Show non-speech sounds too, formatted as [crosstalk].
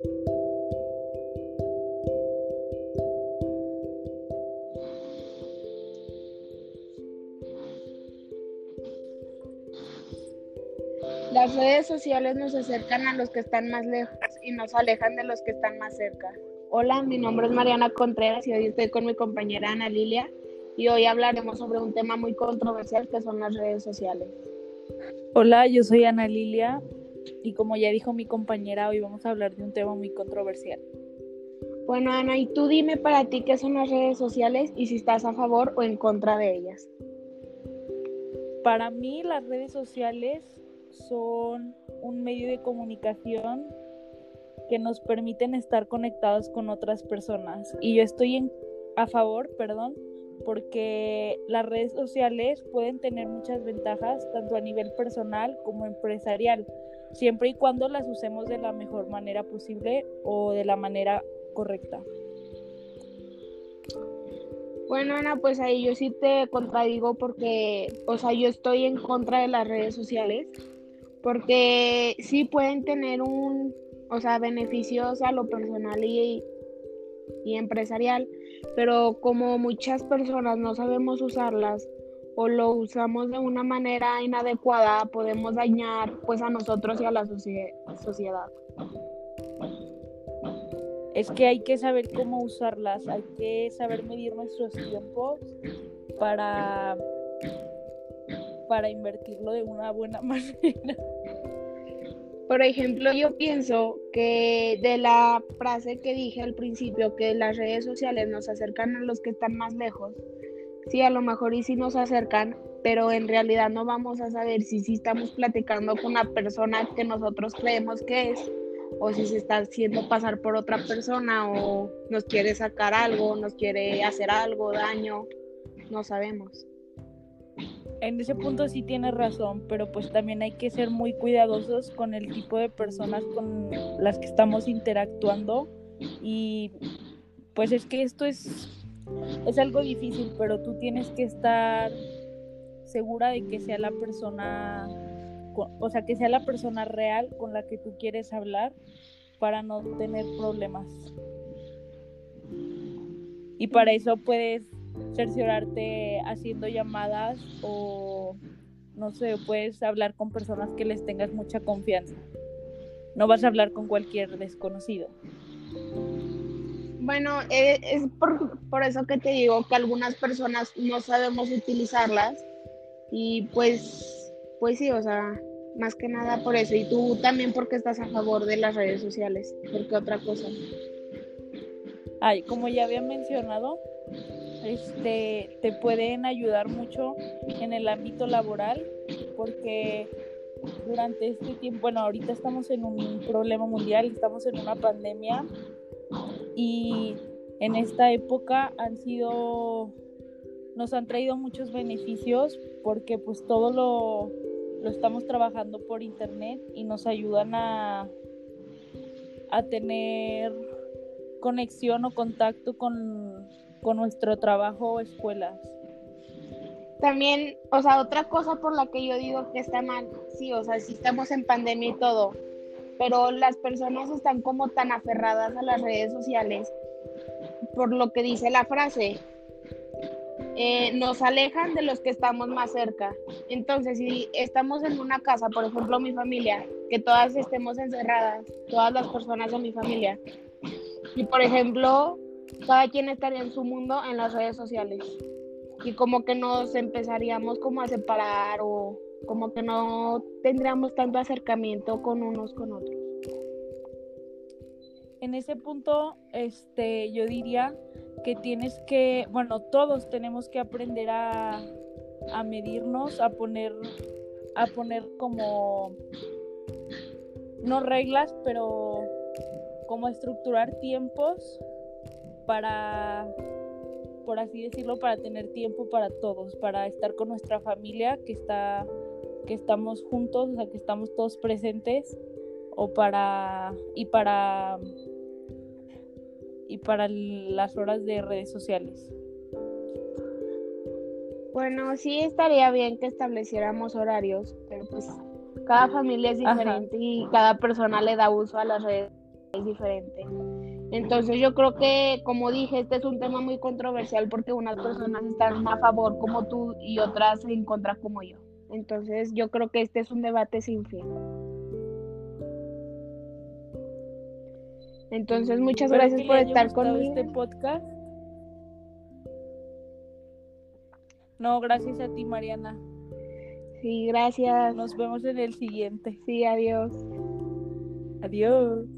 Las redes sociales nos acercan a los que están más lejos y nos alejan de los que están más cerca. Hola, mi nombre es Mariana Contreras y hoy estoy con mi compañera Ana Lilia y hoy hablaremos sobre un tema muy controversial que son las redes sociales. Hola, yo soy Ana Lilia y como ya dijo mi compañera, hoy vamos a hablar de un tema muy controversial. Bueno, Ana, y tú dime para ti qué son las redes sociales y si estás a favor o en contra de ellas. Para mí las redes sociales son un medio de comunicación que nos permiten estar conectados con otras personas. Y yo estoy a favor, perdón, porque las redes sociales pueden tener muchas ventajas, tanto a nivel personal como empresarial, siempre y cuando las usemos de la mejor manera posible o de la manera correcta. Bueno, Ana, pues ahí yo sí te contradigo porque, o sea, yo estoy en contra de las redes sociales porque sí pueden tener un, o sea, beneficios a lo personal y, y empresarial, pero como muchas personas no sabemos usarlas o lo usamos de una manera inadecuada, podemos dañar pues a nosotros y a la sociedad. Es que hay que saber cómo usarlas, hay que saber medir nuestros tiempos para para invertirlo de una buena [laughs] manera. Por ejemplo, yo pienso que de la frase que dije al principio, que las redes sociales nos acercan a los que están más lejos, sí, a lo mejor y sí nos acercan, pero en realidad no vamos a saber si sí estamos platicando con una persona que nosotros creemos que es, o si se está haciendo pasar por otra persona, o nos quiere sacar algo, nos quiere hacer algo, daño, no sabemos. En ese punto sí tienes razón, pero pues también hay que ser muy cuidadosos con el tipo de personas con las que estamos interactuando y pues es que esto es es algo difícil, pero tú tienes que estar segura de que sea la persona o sea, que sea la persona real con la que tú quieres hablar para no tener problemas. Y para eso puedes cerciorarte haciendo llamadas o no sé, puedes hablar con personas que les tengas mucha confianza. No vas a hablar con cualquier desconocido. Bueno, eh, es por, eso que te digo que algunas personas no sabemos utilizarlas y pues, pues sí, o sea, más que nada por eso. Y tú también porque estás a favor de las redes sociales, porque otra cosa. Ay, como ya había mencionado, este, te pueden ayudar mucho en el ámbito laboral porque durante este tiempo, bueno, ahorita estamos en un problema mundial, estamos en una pandemia y en esta época han sido, nos han traído muchos beneficios porque pues todo lo, lo estamos trabajando por internet y nos ayudan a, a tener conexión o contacto con con nuestro trabajo o escuelas. También, o sea, otra cosa por la que yo digo que está mal, sí, o sea, si estamos en pandemia y todo, pero las personas están como tan aferradas a las redes sociales por lo que dice la frase, eh, nos alejan de los que estamos más cerca. Entonces, si estamos en una casa, por ejemplo, mi familia, que todas estemos encerradas, todas las personas de mi familia, y por ejemplo, cada quien estaría en su mundo en las redes sociales y como que nos empezaríamos como a separar o como que no tendríamos tanto acercamiento con unos con otros. En ese punto, este, yo diría que tienes que, bueno, todos tenemos que aprender a, a medirnos, a poner, a poner como, no reglas, pero como estructurar tiempos para, por así decirlo, para tener tiempo para todos, para estar con nuestra familia, que está, que estamos juntos, o sea, que estamos todos presentes, o para, y para, y para las horas de redes sociales. Bueno, sí estaría bien que estableciéramos horarios, pero pues cada familia es diferente y cada persona le da uso a las redes es diferente. Entonces yo creo que, como dije, este es un tema muy controversial porque unas personas están a favor como tú y otras en contra como yo. Entonces yo creo que este es un debate sin fin. Entonces muchas gracias por estar conmigo. este podcast. No, gracias a ti, Mariana. Sí, gracias. Nos vemos en el siguiente. Sí, adiós. Adiós.